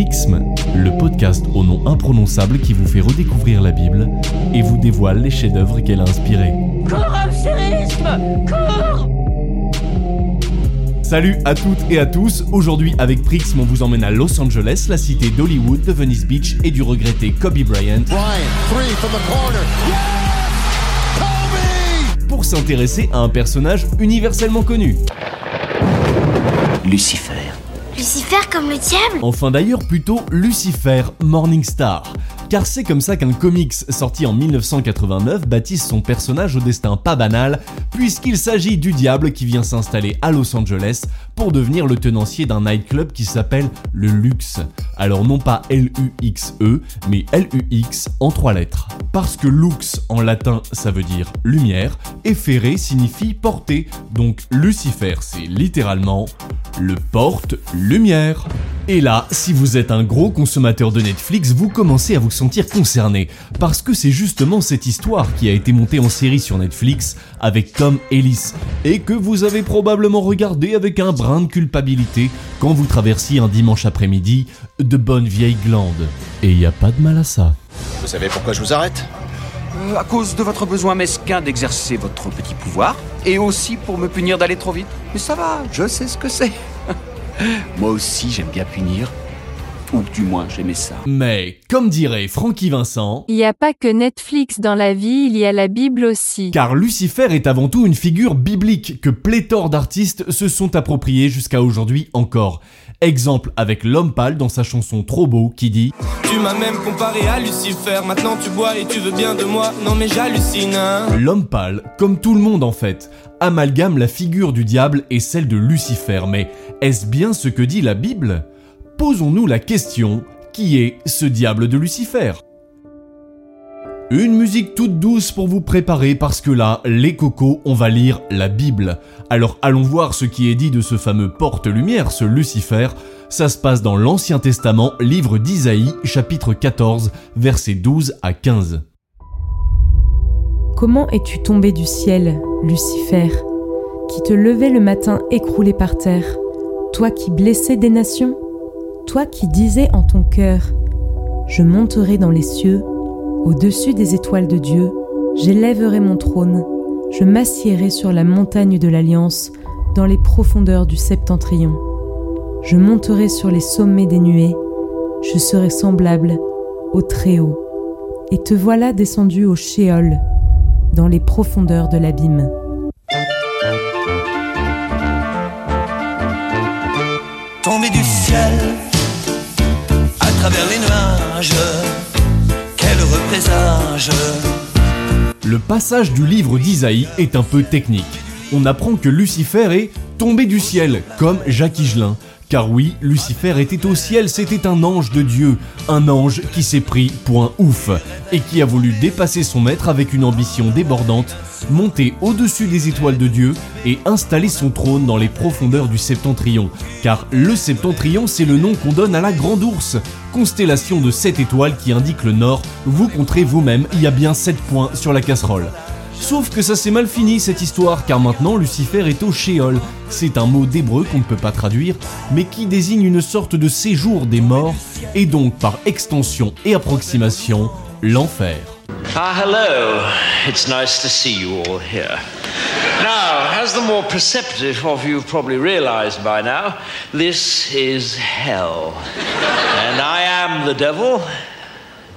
Rixme, le podcast au nom imprononçable qui vous fait redécouvrir la Bible et vous dévoile les chefs-d'œuvre qu'elle a inspirés. Salut à toutes et à tous, aujourd'hui avec Prixme on vous emmène à Los Angeles, la cité d'Hollywood, de Venice Beach et du regretté Kobe Bryant. Pour s'intéresser à un personnage universellement connu. Lucifer. Lucifer comme le diable Enfin d'ailleurs plutôt Lucifer Morningstar. Car c'est comme ça qu'un comics sorti en 1989 baptise son personnage au destin pas banal, puisqu'il s'agit du diable qui vient s'installer à Los Angeles pour devenir le tenancier d'un nightclub qui s'appelle le Lux. Alors non pas L-U-X-E, mais L-U-X en trois lettres. Parce que lux en latin ça veut dire lumière, et ferré signifie porter, donc Lucifer c'est littéralement le porte-lumière. Et là, si vous êtes un gros consommateur de Netflix, vous commencez à vous sentir concerné, parce que c'est justement cette histoire qui a été montée en série sur Netflix avec Tom Ellis, et que vous avez probablement regardé avec un brin de culpabilité quand vous traversiez un dimanche après-midi de bonnes vieilles glandes. Et y a pas de mal à ça. Vous savez pourquoi je vous arrête Euh, à cause de votre besoin mesquin d'exercer votre petit pouvoir, et aussi pour me punir d'aller trop vite. Mais ça va, je sais ce que c'est. Moi aussi, j'aime bien punir. Ou du moins, j'aimais ça. Mais, comme dirait Francky Vincent, Il n'y a pas que Netflix dans la vie, il y a la Bible aussi. car Lucifer est avant tout une figure biblique que pléthore d'artistes se sont appropriés jusqu'à aujourd'hui encore. Exemple avec L'Homme Pâle dans sa chanson Trop Beau qui dit Tu m'as même comparé à Lucifer, maintenant tu bois et tu veux bien de moi, non mais j'hallucine hein L'homme pâle, comme tout le monde en fait, amalgame la figure du diable et celle de Lucifer, mais est-ce bien ce que dit la Bible? Posons-nous la question, qui est ce diable de Lucifer? Une musique toute douce pour vous préparer parce que là, les cocos, on va lire la Bible. Alors allons voir ce qui est dit de ce fameux porte-lumière, ce Lucifer. Ça se passe dans l'Ancien Testament, livre d'Isaïe, chapitre 14, versets 12 à 15. Comment es-tu tombé du ciel, Lucifer, qui te levais le matin écroulé par terre, toi qui blessais des nations, toi qui disais en ton cœur, Je monterai dans les cieux, au-dessus des étoiles de Dieu, j'élèverai mon trône, je m'assiérai sur la montagne de l'Alliance, dans les profondeurs du septentrion. Je monterai sur les sommets des nuées, je serai semblable au Très-Haut. Et te voilà descendu au Shéol, dans les profondeurs de l'abîme. Tombé du ciel, Le passage du livre d'Isaïe est un peu technique. On apprend que Lucifer est tombé du ciel, comme Jacques Higelin. Car oui, Lucifer était au ciel, c'était un ange de Dieu, un ange qui s'est pris pour un ouf, et qui a voulu dépasser son maître avec une ambition débordante, monter au-dessus des étoiles de Dieu et installer son trône dans les profondeurs du septentrion. Car le septentrion, c'est le nom qu'on donne à la Grande Ourse, constellation de 7 étoiles qui indique le nord, vous compterez vous-même, il y a bien 7 points sur la casserole. Sauf que ça s'est mal fini cette histoire, car maintenant Lucifer est au Sheol. C'est un mot d'hébreu qu'on ne peut pas traduire, mais qui désigne une sorte de séjour des morts, et donc par extension et approximation, l'enfer. Ah, hello. It's nice to see you all here. Now, as the more perceptive of you probably realized by now, this is hell. And I am the devil.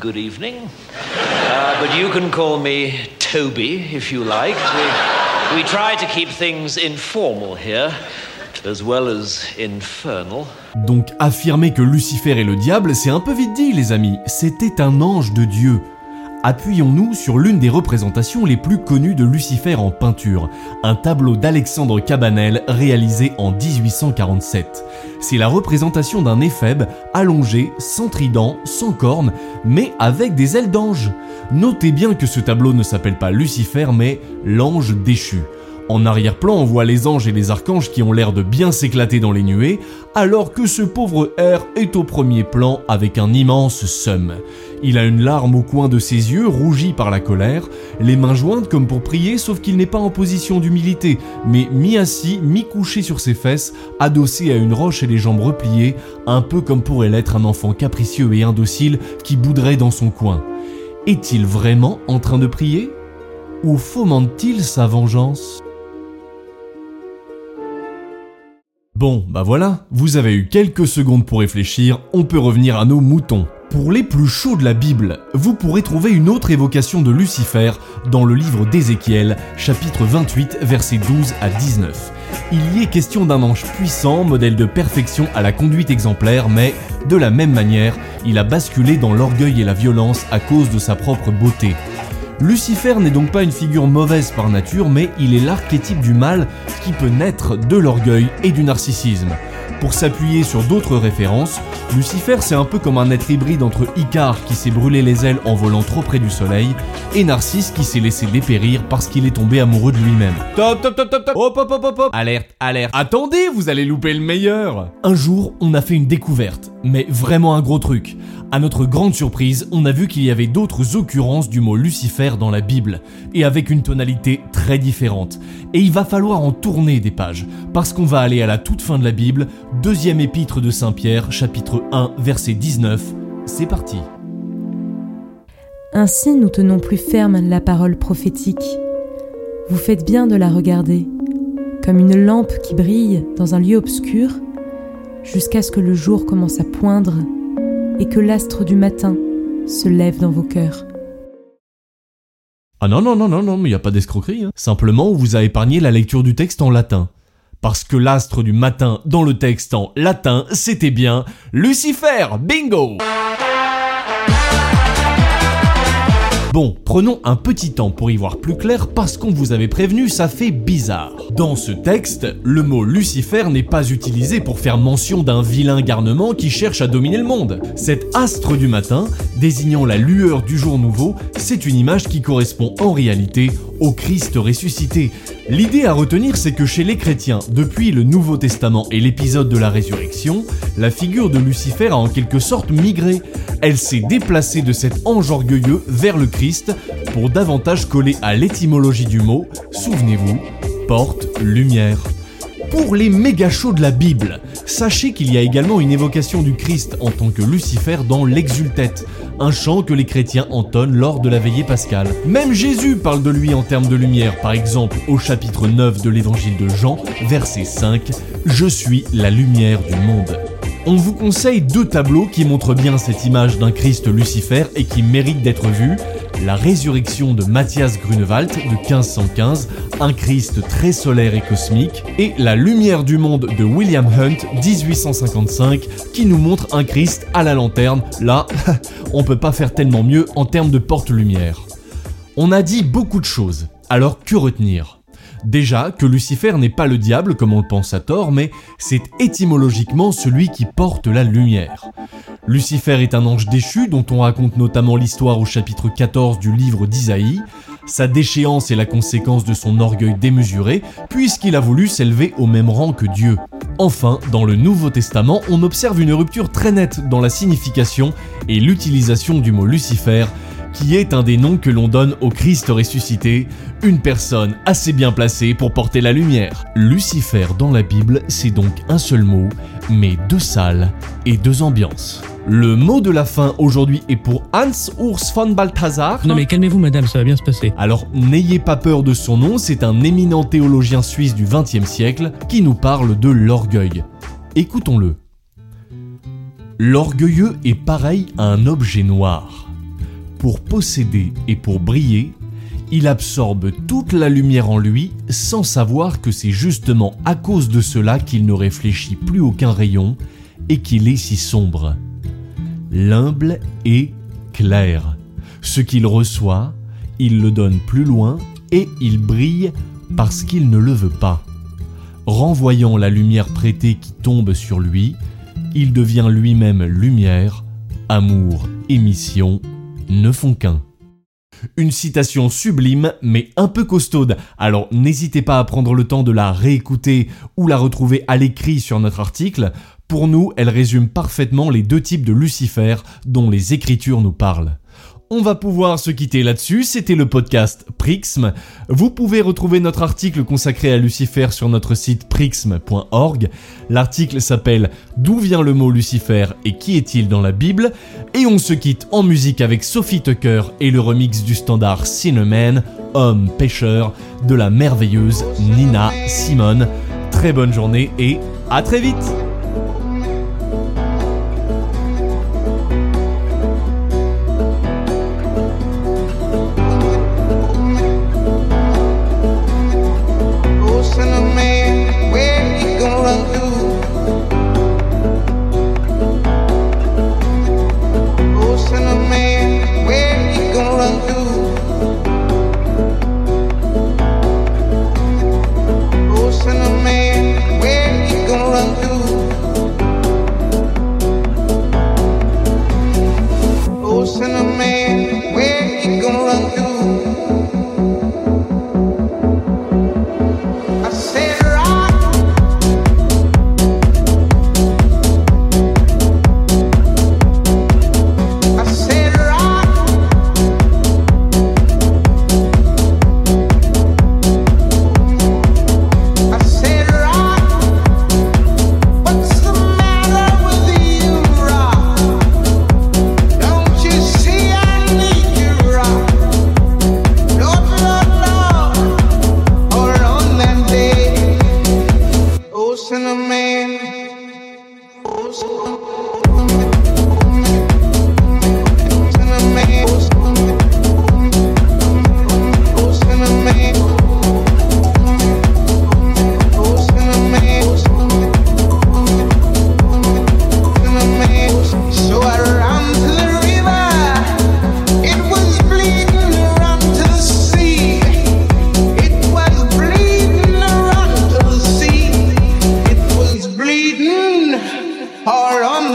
Good evening. Uh, but you can call me Toby if you like. We, we try to keep things informal here, as well as infernal. Donc affirmer que Lucifer est le diable, c'est un peu vite dit les amis, c'était un ange de Dieu. Appuyons-nous sur l'une des représentations les plus connues de Lucifer en peinture, un tableau d'Alexandre Cabanel réalisé en 1847. C'est la représentation d'un éphèbe allongé, sans trident, sans cornes, mais avec des ailes d'ange. Notez bien que ce tableau ne s'appelle pas Lucifer mais l'ange déchu. En arrière-plan, on voit les anges et les archanges qui ont l'air de bien s'éclater dans les nuées, alors que ce pauvre R est au premier plan avec un immense seum. Il a une larme au coin de ses yeux, rougi par la colère, les mains jointes comme pour prier, sauf qu'il n'est pas en position d'humilité, mais mi-assis, mi-couché sur ses fesses, adossé à une roche et les jambes repliées, un peu comme pourrait l'être un enfant capricieux et indocile qui bouderait dans son coin. Est-il vraiment en train de prier? Ou fomente-t-il sa vengeance? Bon, bah voilà, vous avez eu quelques secondes pour réfléchir, on peut revenir à nos moutons. Pour les plus chauds de la Bible, vous pourrez trouver une autre évocation de Lucifer dans le livre d'Ézéchiel, chapitre 28, versets 12 à 19. Il y est question d'un ange puissant, modèle de perfection à la conduite exemplaire, mais de la même manière, il a basculé dans l'orgueil et la violence à cause de sa propre beauté. Lucifer n'est donc pas une figure mauvaise par nature, mais il est l'archétype du mal qui peut naître de l'orgueil et du narcissisme. Pour s'appuyer sur d'autres références, Lucifer c'est un peu comme un être hybride entre Icare qui s'est brûlé les ailes en volant trop près du soleil et Narcisse qui s'est laissé dépérir parce qu'il est tombé amoureux de lui-même. Top top top top top. Hop hop hop hop hop. Alerte, alerte. Attendez, vous allez louper le meilleur. Un jour, on a fait une découverte, mais vraiment un gros truc. À notre grande surprise, on a vu qu'il y avait d'autres occurrences du mot Lucifer dans la Bible, et avec une tonalité très différente. Et il va falloir en tourner des pages, parce qu'on va aller à la toute fin de la Bible, deuxième épître de Saint Pierre, chapitre 1, verset 19. C'est parti. Ainsi nous tenons plus ferme la parole prophétique. Vous faites bien de la regarder, comme une lampe qui brille dans un lieu obscur, jusqu'à ce que le jour commence à poindre et que l'astre du matin se lève dans vos cœurs. Ah non, non, non, non, non, mais il n'y a pas d'escroquerie. Hein. Simplement, on vous a épargné la lecture du texte en latin. Parce que l'astre du matin dans le texte en latin, c'était bien Lucifer Bingo Bon, prenons un petit temps pour y voir plus clair parce qu'on vous avait prévenu, ça fait bizarre. Dans ce texte, le mot Lucifer n'est pas utilisé pour faire mention d'un vilain garnement qui cherche à dominer le monde. Cet astre du matin, désignant la lueur du jour nouveau, c'est une image qui correspond en réalité au Christ ressuscité. L'idée à retenir, c'est que chez les chrétiens, depuis le Nouveau Testament et l'épisode de la résurrection, la figure de Lucifer a en quelque sorte migré. Elle s'est déplacée de cet ange orgueilleux vers le Christ pour davantage coller à l'étymologie du mot, souvenez-vous, porte, lumière. Pour les méga chauds de la Bible, sachez qu'il y a également une évocation du Christ en tant que Lucifer dans l'Exultète, un chant que les chrétiens entonnent lors de la veillée pascale. Même Jésus parle de lui en termes de lumière, par exemple au chapitre 9 de l'évangile de Jean, verset 5, Je suis la lumière du monde. On vous conseille deux tableaux qui montrent bien cette image d'un Christ Lucifer et qui méritent d'être vus. La résurrection de Matthias Grunewald de 1515, un Christ très solaire et cosmique, et La lumière du monde de William Hunt 1855 qui nous montre un Christ à la lanterne. Là, on peut pas faire tellement mieux en termes de porte-lumière. On a dit beaucoup de choses, alors que retenir? Déjà que Lucifer n'est pas le diable comme on le pense à tort, mais c'est étymologiquement celui qui porte la lumière. Lucifer est un ange déchu dont on raconte notamment l'histoire au chapitre 14 du livre d'Isaïe. Sa déchéance est la conséquence de son orgueil démesuré, puisqu'il a voulu s'élever au même rang que Dieu. Enfin, dans le Nouveau Testament, on observe une rupture très nette dans la signification et l'utilisation du mot Lucifer, qui est un des noms que l'on donne au Christ ressuscité, une personne assez bien placée pour porter la lumière. Lucifer dans la Bible, c'est donc un seul mot, mais deux salles et deux ambiances. Le mot de la fin aujourd'hui est pour Hans Urs von Balthasar. Non mais calmez-vous madame, ça va bien se passer. Alors n'ayez pas peur de son nom, c'est un éminent théologien suisse du XXe siècle qui nous parle de l'orgueil. Écoutons-le. L'orgueilleux est pareil à un objet noir. Pour posséder et pour briller, il absorbe toute la lumière en lui sans savoir que c'est justement à cause de cela qu'il ne réfléchit plus aucun rayon et qu'il est si sombre. L'humble est clair. Ce qu'il reçoit, il le donne plus loin et il brille parce qu'il ne le veut pas. Renvoyant la lumière prêtée qui tombe sur lui, il devient lui-même lumière, amour et mission ne font qu'un. Une citation sublime mais un peu costaude, alors n'hésitez pas à prendre le temps de la réécouter ou la retrouver à l'écrit sur notre article. Pour nous, elle résume parfaitement les deux types de Lucifer dont les Écritures nous parlent. On va pouvoir se quitter là-dessus, c'était le podcast Prixm. Vous pouvez retrouver notre article consacré à Lucifer sur notre site prixm.org. L'article s'appelle D'où vient le mot Lucifer et qui est-il dans la Bible? Et on se quitte en musique avec Sophie Tucker et le remix du standard Cinnamon, Homme pêcheur, de la merveilleuse Nina Simone. Très bonne journée et à très vite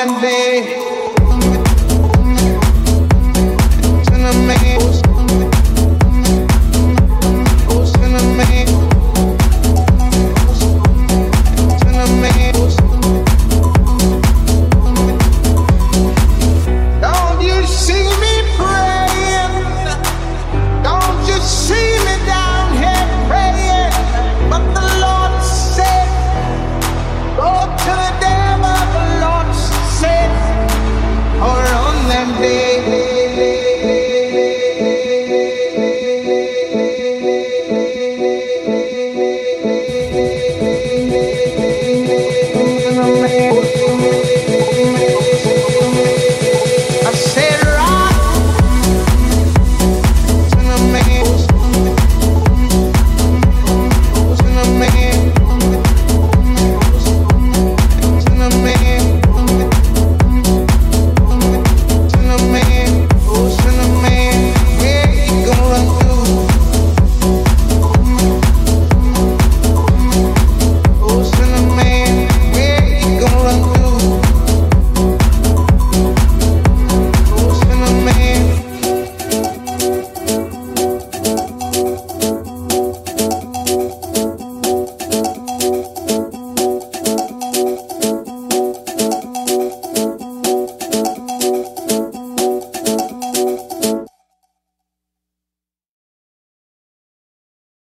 and they.